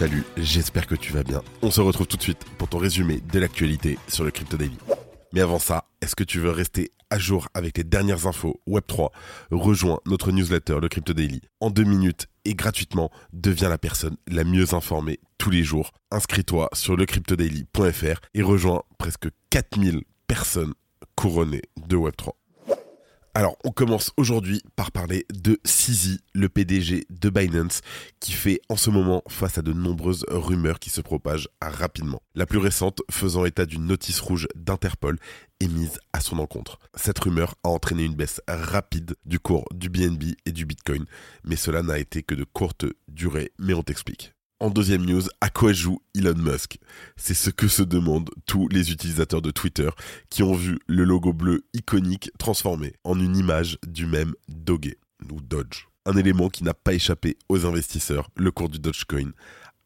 Salut, j'espère que tu vas bien. On se retrouve tout de suite pour ton résumé de l'actualité sur le Crypto Daily. Mais avant ça, est-ce que tu veux rester à jour avec les dernières infos Web3 Rejoins notre newsletter, le Crypto Daily. En deux minutes et gratuitement, deviens la personne la mieux informée tous les jours. Inscris-toi sur lecryptodaily.fr et rejoins presque 4000 personnes couronnées de Web3. Alors, on commence aujourd'hui par parler de Sisi, le PDG de Binance, qui fait en ce moment face à de nombreuses rumeurs qui se propagent rapidement. La plus récente faisant état d'une notice rouge d'Interpol émise à son encontre. Cette rumeur a entraîné une baisse rapide du cours du BNB et du Bitcoin, mais cela n'a été que de courte durée, mais on t'explique. En deuxième news, à quoi joue Elon Musk? C'est ce que se demandent tous les utilisateurs de Twitter qui ont vu le logo bleu iconique transformé en une image du même Doge ou Dodge. Un élément qui n'a pas échappé aux investisseurs, le cours du Dogecoin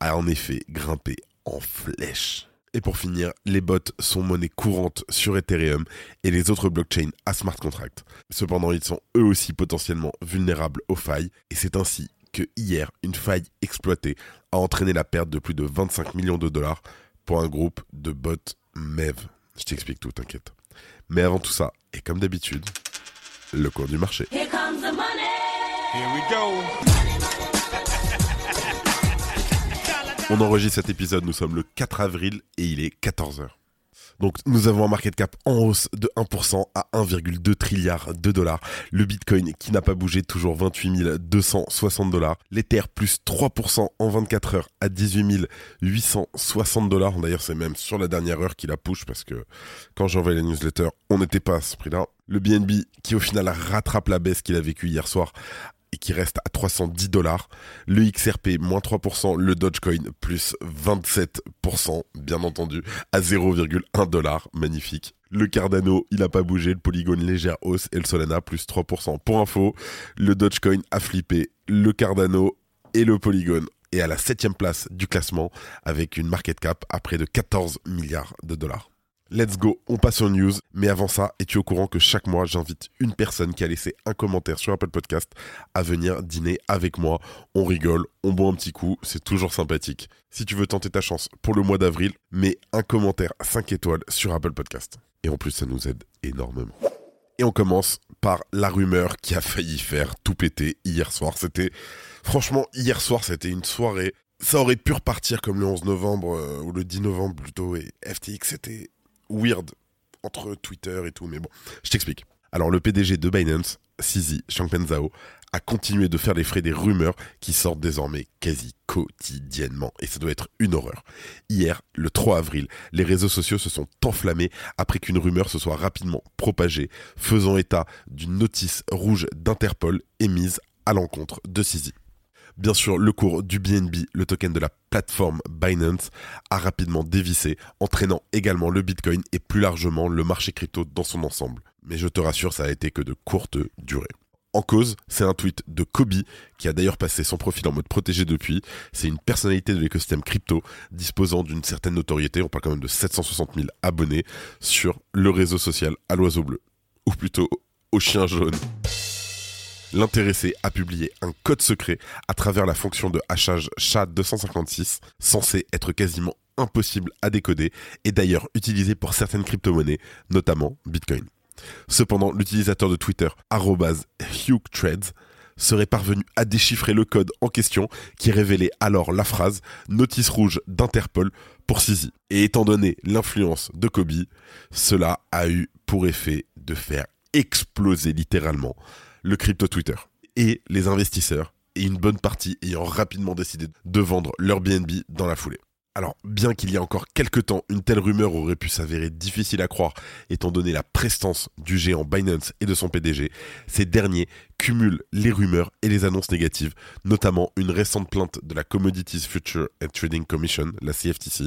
a en effet grimpé en flèche. Et pour finir, les bots sont monnaie courante sur Ethereum et les autres blockchains à smart contract. Cependant, ils sont eux aussi potentiellement vulnérables aux failles et c'est ainsi que hier, une faille exploitée a entraîné la perte de plus de 25 millions de dollars pour un groupe de bots MEV. Je t'explique tout, t'inquiète. Mais avant tout ça, et comme d'habitude, le cours du marché. On enregistre cet épisode, nous sommes le 4 avril et il est 14h. Donc nous avons un market cap en hausse de 1% à 1,2 trilliard de dollars. Le Bitcoin qui n'a pas bougé, toujours 28 260 dollars. L'Ether plus 3% en 24 heures à 18 860 dollars. D'ailleurs c'est même sur la dernière heure qu'il a push parce que quand j'envoie les newsletters, on n'était pas à ce prix-là. Le BNB qui au final rattrape la baisse qu'il a vécue hier soir et qui reste à 310 dollars. Le XRP, moins 3%. Le Dogecoin, plus 27%, bien entendu, à 0,1 dollar. Magnifique. Le Cardano, il n'a pas bougé. Le Polygon, légère hausse. Et le Solana, plus 3%. Pour info, le Dogecoin a flippé. Le Cardano et le Polygon est à la septième place du classement avec une market cap à près de 14 milliards de dollars. Let's go, on passe aux news. Mais avant ça, es-tu au courant que chaque mois, j'invite une personne qui a laissé un commentaire sur Apple Podcast à venir dîner avec moi. On rigole, on boit un petit coup, c'est toujours sympathique. Si tu veux tenter ta chance pour le mois d'avril, mets un commentaire 5 étoiles sur Apple Podcast. Et en plus, ça nous aide énormément. Et on commence par la rumeur qui a failli faire tout péter hier soir. C'était, franchement, hier soir, c'était une soirée ça aurait pu repartir comme le 11 novembre euh, ou le 10 novembre plutôt et FTX c'était weird entre Twitter et tout, mais bon, je t'explique. Alors le PDG de Binance, Sisi Changpeng a continué de faire les frais des rumeurs qui sortent désormais quasi quotidiennement. Et ça doit être une horreur. Hier, le 3 avril, les réseaux sociaux se sont enflammés après qu'une rumeur se soit rapidement propagée, faisant état d'une notice rouge d'Interpol émise à l'encontre de Sisi. Bien sûr, le cours du BNB, le token de la plateforme Binance, a rapidement dévissé, entraînant également le Bitcoin et plus largement le marché crypto dans son ensemble. Mais je te rassure, ça a été que de courte durée. En cause, c'est un tweet de Kobe, qui a d'ailleurs passé son profil en mode protégé depuis. C'est une personnalité de l'écosystème crypto, disposant d'une certaine notoriété, on parle quand même de 760 000 abonnés, sur le réseau social à l'oiseau bleu. Ou plutôt au chien jaune l'intéressé a publié un code secret à travers la fonction de hachage SHA-256, censé être quasiment impossible à décoder et d'ailleurs utilisé pour certaines crypto-monnaies, notamment Bitcoin. Cependant, l'utilisateur de Twitter, HughTrades, serait parvenu à déchiffrer le code en question qui révélait alors la phrase Notice rouge d'Interpol pour Sisi. Et étant donné l'influence de Kobe, cela a eu pour effet de faire exploser littéralement le crypto Twitter. Et les investisseurs, et une bonne partie ayant rapidement décidé de vendre leur BNB dans la foulée. Alors, bien qu'il y ait encore quelques temps, une telle rumeur aurait pu s'avérer difficile à croire, étant donné la prestance du géant Binance et de son PDG, ces derniers cumulent les rumeurs et les annonces négatives, notamment une récente plainte de la Commodities Future and Trading Commission, la CFTC,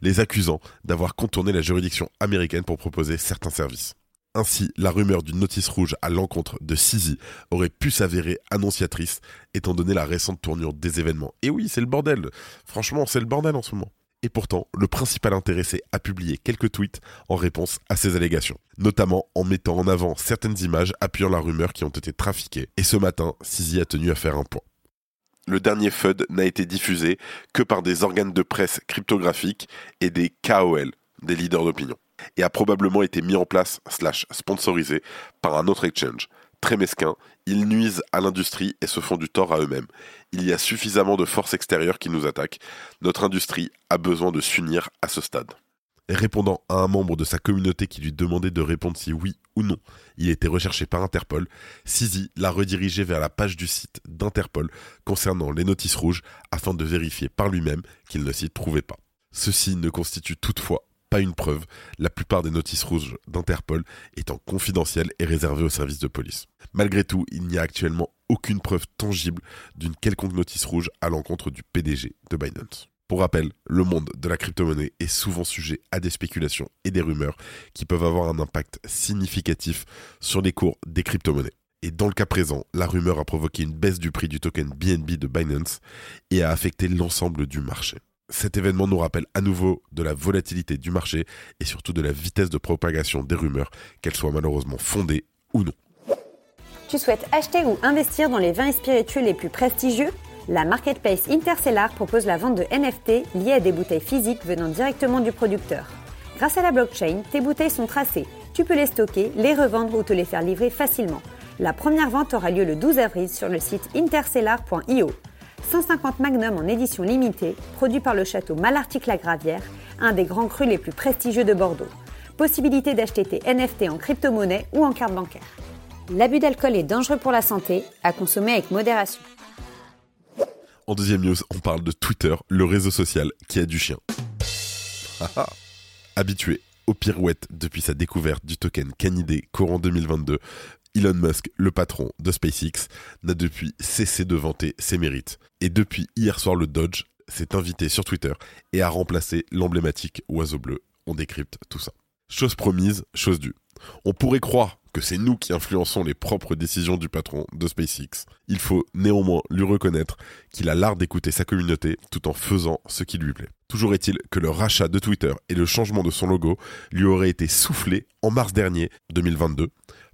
les accusant d'avoir contourné la juridiction américaine pour proposer certains services. Ainsi, la rumeur d'une notice rouge à l'encontre de Sisi aurait pu s'avérer annonciatrice, étant donné la récente tournure des événements. Et oui, c'est le bordel. Franchement, c'est le bordel en ce moment. Et pourtant, le principal intéressé a publié quelques tweets en réponse à ces allégations, notamment en mettant en avant certaines images appuyant la rumeur qui ont été trafiquées. Et ce matin, Sisi a tenu à faire un point. Le dernier FUD n'a été diffusé que par des organes de presse cryptographiques et des KOL, des leaders d'opinion et a probablement été mis en place slash sponsorisé par un autre exchange. Très mesquin, ils nuisent à l'industrie et se font du tort à eux-mêmes. Il y a suffisamment de forces extérieures qui nous attaquent. Notre industrie a besoin de s'unir à ce stade. Répondant à un membre de sa communauté qui lui demandait de répondre si oui ou non il était recherché par Interpol, Sisi l'a redirigé vers la page du site d'Interpol concernant les notices rouges afin de vérifier par lui-même qu'il ne s'y trouvait pas. Ceci ne constitue toutefois pas une preuve, la plupart des notices rouges d'Interpol étant confidentielles et réservées aux services de police. Malgré tout, il n'y a actuellement aucune preuve tangible d'une quelconque notice rouge à l'encontre du PDG de Binance. Pour rappel, le monde de la crypto-monnaie est souvent sujet à des spéculations et des rumeurs qui peuvent avoir un impact significatif sur les cours des crypto-monnaies. Et dans le cas présent, la rumeur a provoqué une baisse du prix du token BNB de Binance et a affecté l'ensemble du marché. Cet événement nous rappelle à nouveau de la volatilité du marché et surtout de la vitesse de propagation des rumeurs, qu'elles soient malheureusement fondées ou non. Tu souhaites acheter ou investir dans les vins spiritueux les plus prestigieux? La marketplace Intercellar propose la vente de NFT liées à des bouteilles physiques venant directement du producteur. Grâce à la blockchain, tes bouteilles sont tracées. Tu peux les stocker, les revendre ou te les faire livrer facilement. La première vente aura lieu le 12 avril sur le site intercellar.io. 150 Magnum en édition limitée, produit par le château Malartic-la-Gravière, un des grands crus les plus prestigieux de Bordeaux. Possibilité d'acheter tes NFT en crypto-monnaie ou en carte bancaire. L'abus d'alcool est dangereux pour la santé, à consommer avec modération. En deuxième news, on parle de Twitter, le réseau social qui a du chien. Habitué aux pirouettes depuis sa découverte du token Canidé courant 2022, Elon Musk, le patron de SpaceX, n'a depuis cessé de vanter ses mérites. Et depuis hier soir, le Dodge s'est invité sur Twitter et a remplacé l'emblématique oiseau bleu. On décrypte tout ça. Chose promise, chose due. On pourrait croire que c'est nous qui influençons les propres décisions du patron de SpaceX. Il faut néanmoins lui reconnaître qu'il a l'art d'écouter sa communauté tout en faisant ce qui lui plaît. Toujours est-il que le rachat de Twitter et le changement de son logo lui auraient été soufflés en mars dernier 2022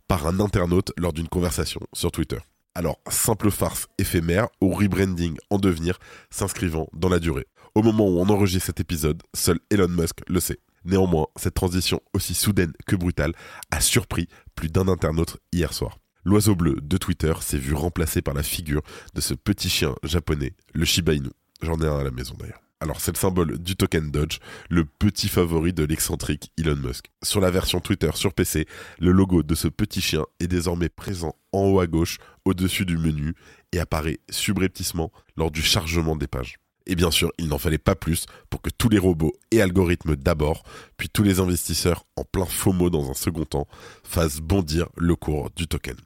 par un internaute lors d'une conversation sur Twitter. Alors, simple farce éphémère ou rebranding en devenir s'inscrivant dans la durée. Au moment où on enregistre cet épisode, seul Elon Musk le sait. Néanmoins, cette transition aussi soudaine que brutale a surpris plus d'un internaute hier soir. L'oiseau bleu de Twitter s'est vu remplacé par la figure de ce petit chien japonais, le Shiba Inu. J'en ai un à la maison d'ailleurs. Alors c'est le symbole du token Dodge, le petit favori de l'excentrique Elon Musk. Sur la version Twitter sur PC, le logo de ce petit chien est désormais présent en haut à gauche, au-dessus du menu, et apparaît subrepticement lors du chargement des pages. Et bien sûr, il n'en fallait pas plus pour que tous les robots et algorithmes d'abord, puis tous les investisseurs en plein FOMO dans un second temps, fassent bondir le cours du token.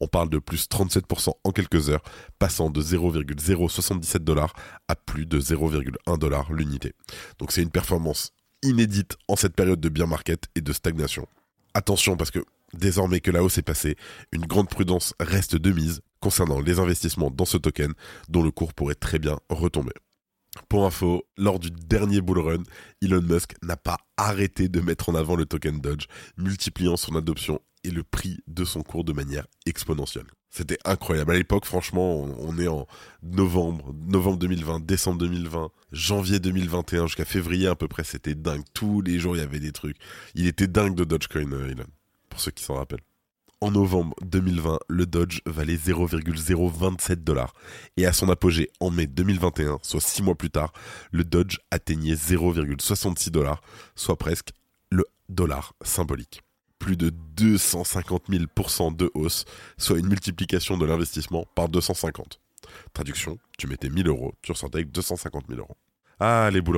On parle de plus 37% en quelques heures, passant de 0,077 dollars à plus de 0,1 dollar l'unité. Donc c'est une performance inédite en cette période de bear market et de stagnation. Attention parce que désormais que la hausse est passée, une grande prudence reste de mise concernant les investissements dans ce token dont le cours pourrait très bien retomber. Pour info, lors du dernier bull run, Elon Musk n'a pas arrêté de mettre en avant le token Dodge, multipliant son adoption et le prix de son cours de manière exponentielle. C'était incroyable. À l'époque, franchement, on, est en novembre, novembre 2020, décembre 2020, janvier 2021 jusqu'à février à peu près. C'était dingue. Tous les jours, il y avait des trucs. Il était dingue de Dogecoin, euh, Elon, pour ceux qui s'en rappellent. En novembre 2020, le Dodge valait 0,027 dollars. Et à son apogée en mai 2021, soit six mois plus tard, le Dodge atteignait 0,66 dollars, soit presque le dollar symbolique plus de 250 000% de hausse, soit une multiplication de l'investissement par 250. Traduction, tu mettais 1000 euros, tu ressortais avec 250 000 euros. Ah, les bull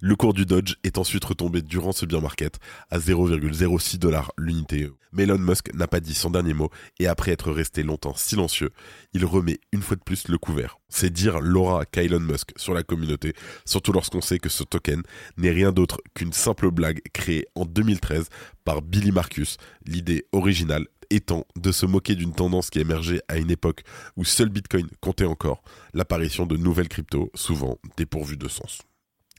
Le cours du Dodge est ensuite retombé durant ce bien market à 0,06 dollars l'unité. Mais Elon Musk n'a pas dit son dernier mot et après être resté longtemps silencieux, il remet une fois de plus le couvert. C'est dire l'aura qu'a Elon Musk sur la communauté, surtout lorsqu'on sait que ce token n'est rien d'autre qu'une simple blague créée en 2013 par Billy Marcus, l'idée originale étant de se moquer d'une tendance qui émergeait à une époque où seul Bitcoin comptait encore, l'apparition de nouvelles cryptos, souvent dépourvues de sens.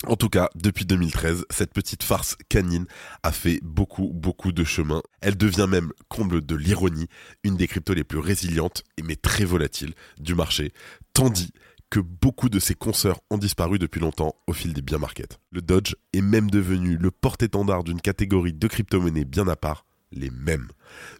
En tout cas, depuis 2013, cette petite farce canine a fait beaucoup, beaucoup de chemin. Elle devient même, comble de l'ironie, une des cryptos les plus résilientes, mais très volatiles, du marché, tandis que beaucoup de ses consoeurs ont disparu depuis longtemps au fil des biens markets. Le Dodge est même devenu le porte-étendard d'une catégorie de crypto-monnaies bien à part, les mêmes.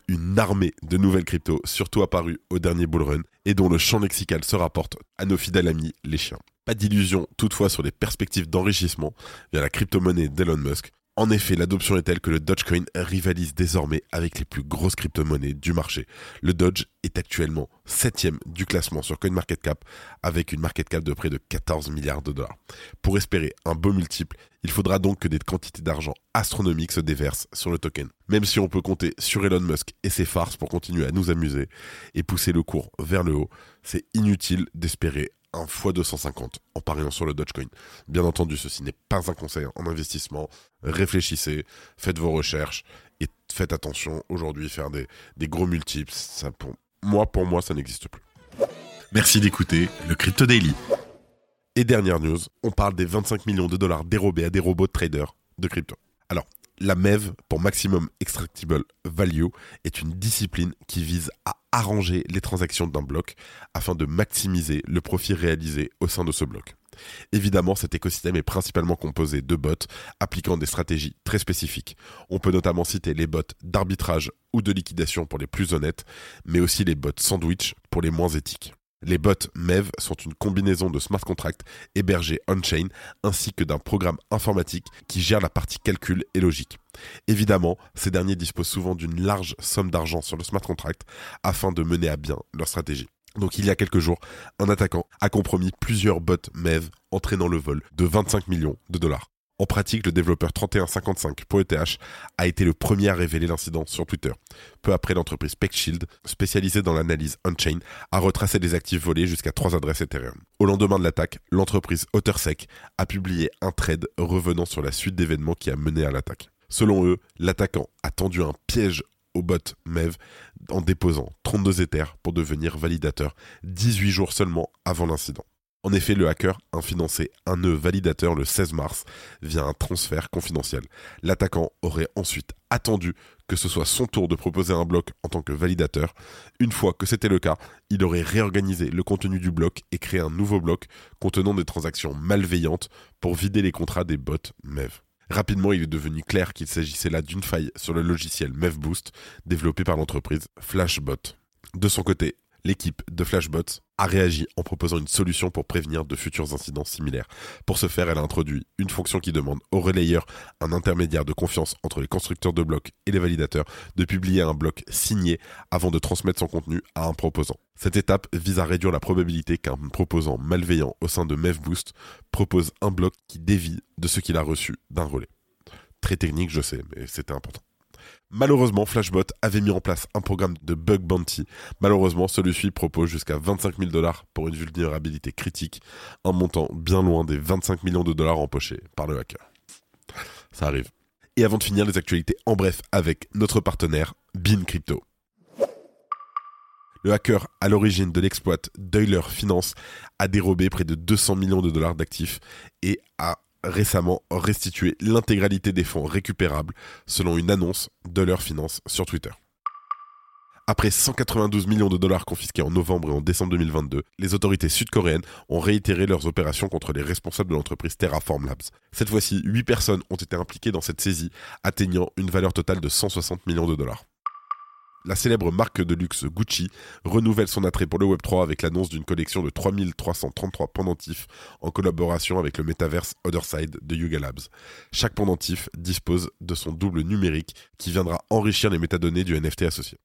Une armée de nouvelles cryptos, surtout apparues au dernier bull run, et dont le champ lexical se rapporte à nos fidèles amis les chiens. Pas d'illusion toutefois sur les perspectives d'enrichissement via la crypto-monnaie d'Elon Musk. En effet, l'adoption est telle que le Dogecoin rivalise désormais avec les plus grosses crypto-monnaies du marché. Le Doge est actuellement septième du classement sur CoinMarketCap avec une market cap de près de 14 milliards de dollars. Pour espérer un beau multiple, il faudra donc que des quantités d'argent astronomiques se déversent sur le token. Même si on peut compter sur Elon Musk et ses farces pour continuer à nous amuser et pousser le cours vers le haut, c'est inutile d'espérer un x250 en pariant sur le Dogecoin. Bien entendu, ceci n'est pas un conseil en investissement. Réfléchissez, faites vos recherches et faites attention. Aujourd'hui, faire des, gros multiples, ça, pour moi, pour moi, ça n'existe plus. Merci d'écouter le Crypto Daily. Et dernière news, on parle des 25 millions de dollars dérobés à des robots traders de crypto. La MEV, pour Maximum Extractable Value, est une discipline qui vise à arranger les transactions d'un bloc afin de maximiser le profit réalisé au sein de ce bloc. Évidemment, cet écosystème est principalement composé de bots appliquant des stratégies très spécifiques. On peut notamment citer les bots d'arbitrage ou de liquidation pour les plus honnêtes, mais aussi les bots sandwich pour les moins éthiques. Les bots MEV sont une combinaison de smart contracts hébergés on-chain ainsi que d'un programme informatique qui gère la partie calcul et logique. Évidemment, ces derniers disposent souvent d'une large somme d'argent sur le smart contract afin de mener à bien leur stratégie. Donc il y a quelques jours, un attaquant a compromis plusieurs bots MEV entraînant le vol de 25 millions de dollars. En pratique, le développeur 3155.eth a été le premier à révéler l'incident sur Twitter. Peu après, l'entreprise PeckShield, spécialisée dans l'analyse on-chain, a retracé des actifs volés jusqu'à trois adresses Ethereum. Au lendemain de l'attaque, l'entreprise OtterSec a publié un trade revenant sur la suite d'événements qui a mené à l'attaque. Selon eux, l'attaquant a tendu un piège au bot MEV en déposant 32 Ethers pour devenir validateur 18 jours seulement avant l'incident. En effet, le hacker a financé un nœud validateur le 16 mars via un transfert confidentiel. L'attaquant aurait ensuite attendu que ce soit son tour de proposer un bloc en tant que validateur. Une fois que c'était le cas, il aurait réorganisé le contenu du bloc et créé un nouveau bloc contenant des transactions malveillantes pour vider les contrats des bots MEV. Rapidement, il est devenu clair qu'il s'agissait là d'une faille sur le logiciel MEVBoost développé par l'entreprise Flashbot. De son côté, l'équipe de Flashbots a réagi en proposant une solution pour prévenir de futurs incidents similaires. Pour ce faire, elle a introduit une fonction qui demande au relayeur, un intermédiaire de confiance entre les constructeurs de blocs et les validateurs, de publier un bloc signé avant de transmettre son contenu à un proposant. Cette étape vise à réduire la probabilité qu'un proposant malveillant au sein de MEVBoost propose un bloc qui dévie de ce qu'il a reçu d'un relais. Très technique, je sais, mais c'était important. Malheureusement, Flashbot avait mis en place un programme de bug bounty. Malheureusement, celui-ci propose jusqu'à 25 000 dollars pour une vulnérabilité critique, un montant bien loin des 25 millions de dollars empochés par le hacker. Ça arrive. Et avant de finir les actualités en bref avec notre partenaire Bean Crypto. Le hacker à l'origine de l'exploit d'Euler Finance a dérobé près de 200 millions de dollars d'actifs et a récemment restitué l'intégralité des fonds récupérables selon une annonce de leur finance sur Twitter. Après 192 millions de dollars confisqués en novembre et en décembre 2022, les autorités sud-coréennes ont réitéré leurs opérations contre les responsables de l'entreprise Terraform Labs. Cette fois-ci, 8 personnes ont été impliquées dans cette saisie, atteignant une valeur totale de 160 millions de dollars. La célèbre marque de luxe Gucci renouvelle son attrait pour le Web3 avec l'annonce d'une collection de 3333 pendentifs en collaboration avec le métaverse Otherside de Yuga Labs. Chaque pendentif dispose de son double numérique qui viendra enrichir les métadonnées du NFT associé.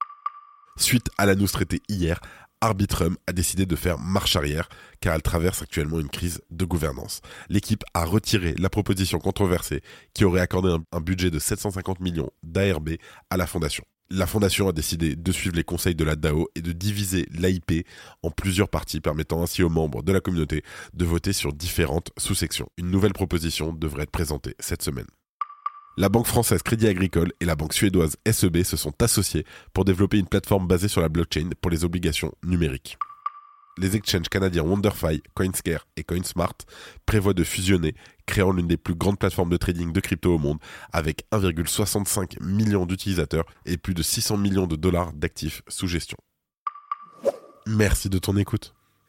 Suite à l'annonce traitée hier, Arbitrum a décidé de faire marche arrière car elle traverse actuellement une crise de gouvernance. L'équipe a retiré la proposition controversée qui aurait accordé un, budget de 750 millions d'ARB à la fondation. La fondation a décidé de suivre les conseils de la DAO et de diviser l'AIP en plusieurs parties permettant ainsi aux membres de la communauté de voter sur différentes sous-sections. Une nouvelle proposition devrait être présentée cette semaine. La banque française Crédit Agricole et la banque suédoise SEB se sont associées pour développer une plateforme basée sur la blockchain pour les obligations numériques. Les exchanges canadiens WonderFi, Coinscare et CoinSmart prévoient de fusionner, créant l'une des plus grandes plateformes de trading de crypto au monde, avec 1,65 million d'utilisateurs et plus de 600 millions de dollars d'actifs sous gestion. Merci de ton écoute.